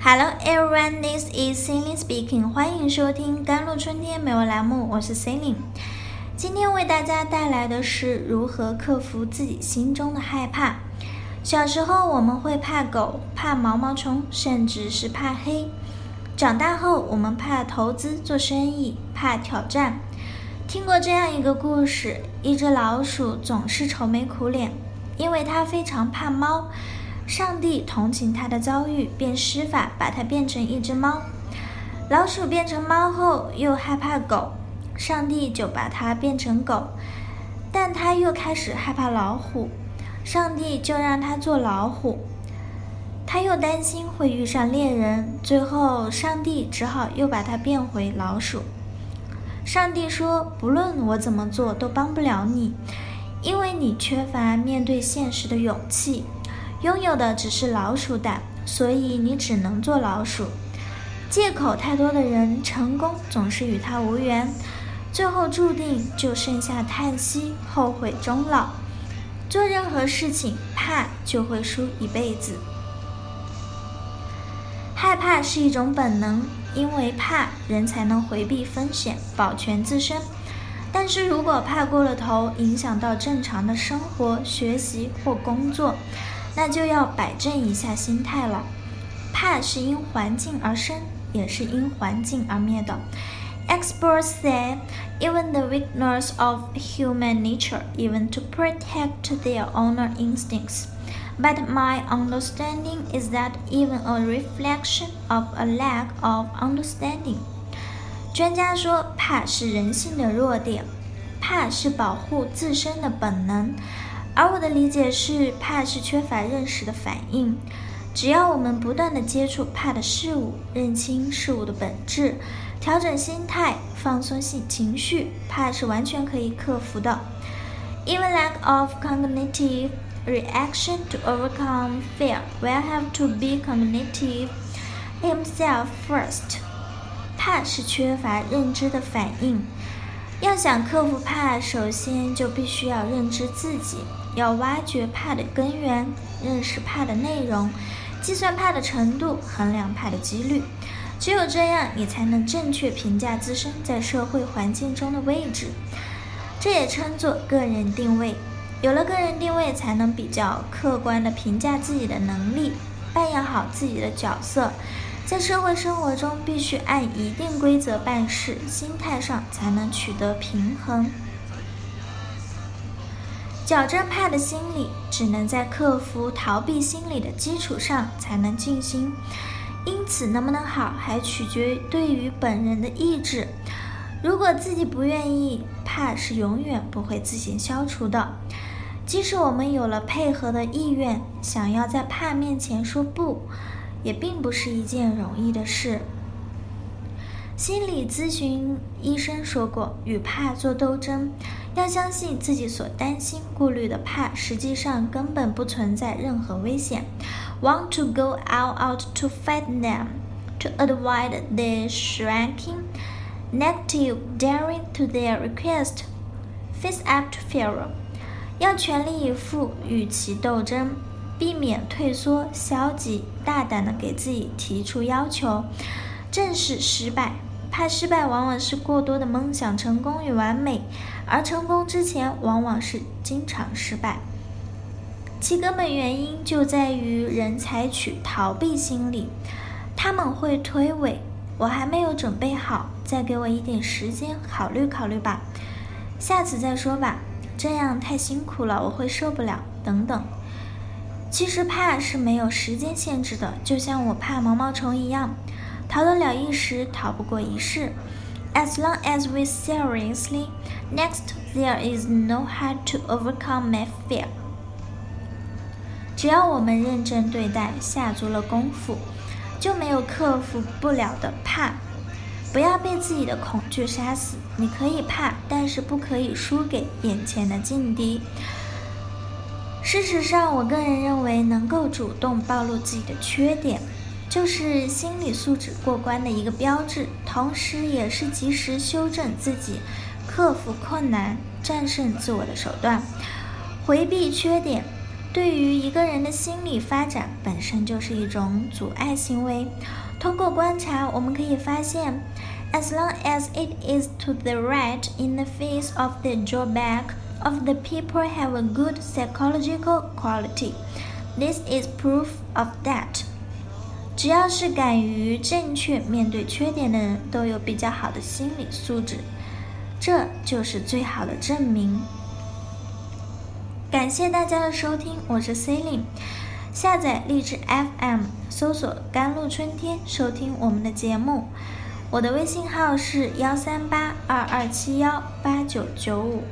Hello everyone, this is Celine speaking. 欢迎收听甘露春天美文栏目，我是 Celine。今天为大家带来的是如何克服自己心中的害怕。小时候我们会怕狗、怕毛毛虫，甚至是怕黑。长大后我们怕投资、做生意，怕挑战。听过这样一个故事：一只老鼠总是愁眉苦脸，因为它非常怕猫。上帝同情它的遭遇，便施法把它变成一只猫。老鼠变成猫后又害怕狗，上帝就把它变成狗。但它又开始害怕老虎，上帝就让它做老虎。它又担心会遇上猎人，最后上帝只好又把它变回老鼠。上帝说：“不论我怎么做，都帮不了你，因为你缺乏面对现实的勇气。”拥有的只是老鼠胆，所以你只能做老鼠。借口太多的人，成功总是与他无缘，最后注定就剩下叹息、后悔终老。做任何事情，怕就会输一辈子。害怕是一种本能，因为怕人才能回避风险，保全自身。但是如果怕过了头，影响到正常的生活、学习或工作。那就要摆正一下心态了。怕是因环境而生，也是因环境而灭的。Experts say even the weakness of human nature, even to protect their owner instincts. But my understanding is that even a reflection of a lack of understanding. 专家说，怕是人性的弱点，怕是保护自身的本能。而我的理解是，怕是缺乏认识的反应。只要我们不断的接触怕的事物，认清事物的本质，调整心态，放松性情绪，怕是完全可以克服的。Even lack of cognitive reaction to overcome fear will have to be cognitive himself first。怕是缺乏认知的反应。要想克服怕，首先就必须要认知自己。要挖掘怕的根源，认识怕的内容，计算怕的程度，衡量怕的几率。只有这样，你才能正确评价自身在社会环境中的位置。这也称作个人定位。有了个人定位，才能比较客观地评价自己的能力，扮演好自己的角色。在社会生活中，必须按一定规则办事，心态上才能取得平衡。矫正怕的心理，只能在克服逃避心理的基础上才能进行。因此，能不能好，还取决于对于本人的意志。如果自己不愿意，怕是永远不会自行消除的。即使我们有了配合的意愿，想要在怕面前说不，也并不是一件容易的事。心理咨询医生说过：“与怕做斗争，要相信自己所担心、顾虑的怕，实际上根本不存在任何危险。Want to go all out to fight them, to avoid their shrinking, negative daring to their request, face up to fear。要全力以赴与其斗争，避免退缩、消极，大胆的给自己提出要求，正视失败。”怕失败往往是过多的梦想成功与完美，而成功之前往往是经常失败。其根本原因就在于人采取逃避心理，他们会推诿：“我还没有准备好，再给我一点时间考虑考虑吧，下次再说吧，这样太辛苦了，我会受不了。”等等。其实怕是没有时间限制的，就像我怕毛毛虫一样。逃得了一时，逃不过一世。As long as we seriously, next there is no hard to overcome my fear。只要我们认真对待，下足了功夫，就没有克服不了的怕。不要被自己的恐惧杀死。你可以怕，但是不可以输给眼前的劲敌。事实上，我个人认为，能够主动暴露自己的缺点。就是心理素质过关的一个标志，同时也是及时修正自己、克服困难、战胜自我的手段。回避缺点，对于一个人的心理发展本身就是一种阻碍行为。通过观察，我们可以发现，as long as it is to the right in the face of the drawback of the people have a good psychological quality. This is proof of that. 只要是敢于正确面对缺点的人，都有比较好的心理素质，这就是最好的证明。感谢大家的收听，我是 c e l i n e 下载励志 FM，搜索“甘露春天”，收听我们的节目。我的微信号是幺三八二二七幺八九九五。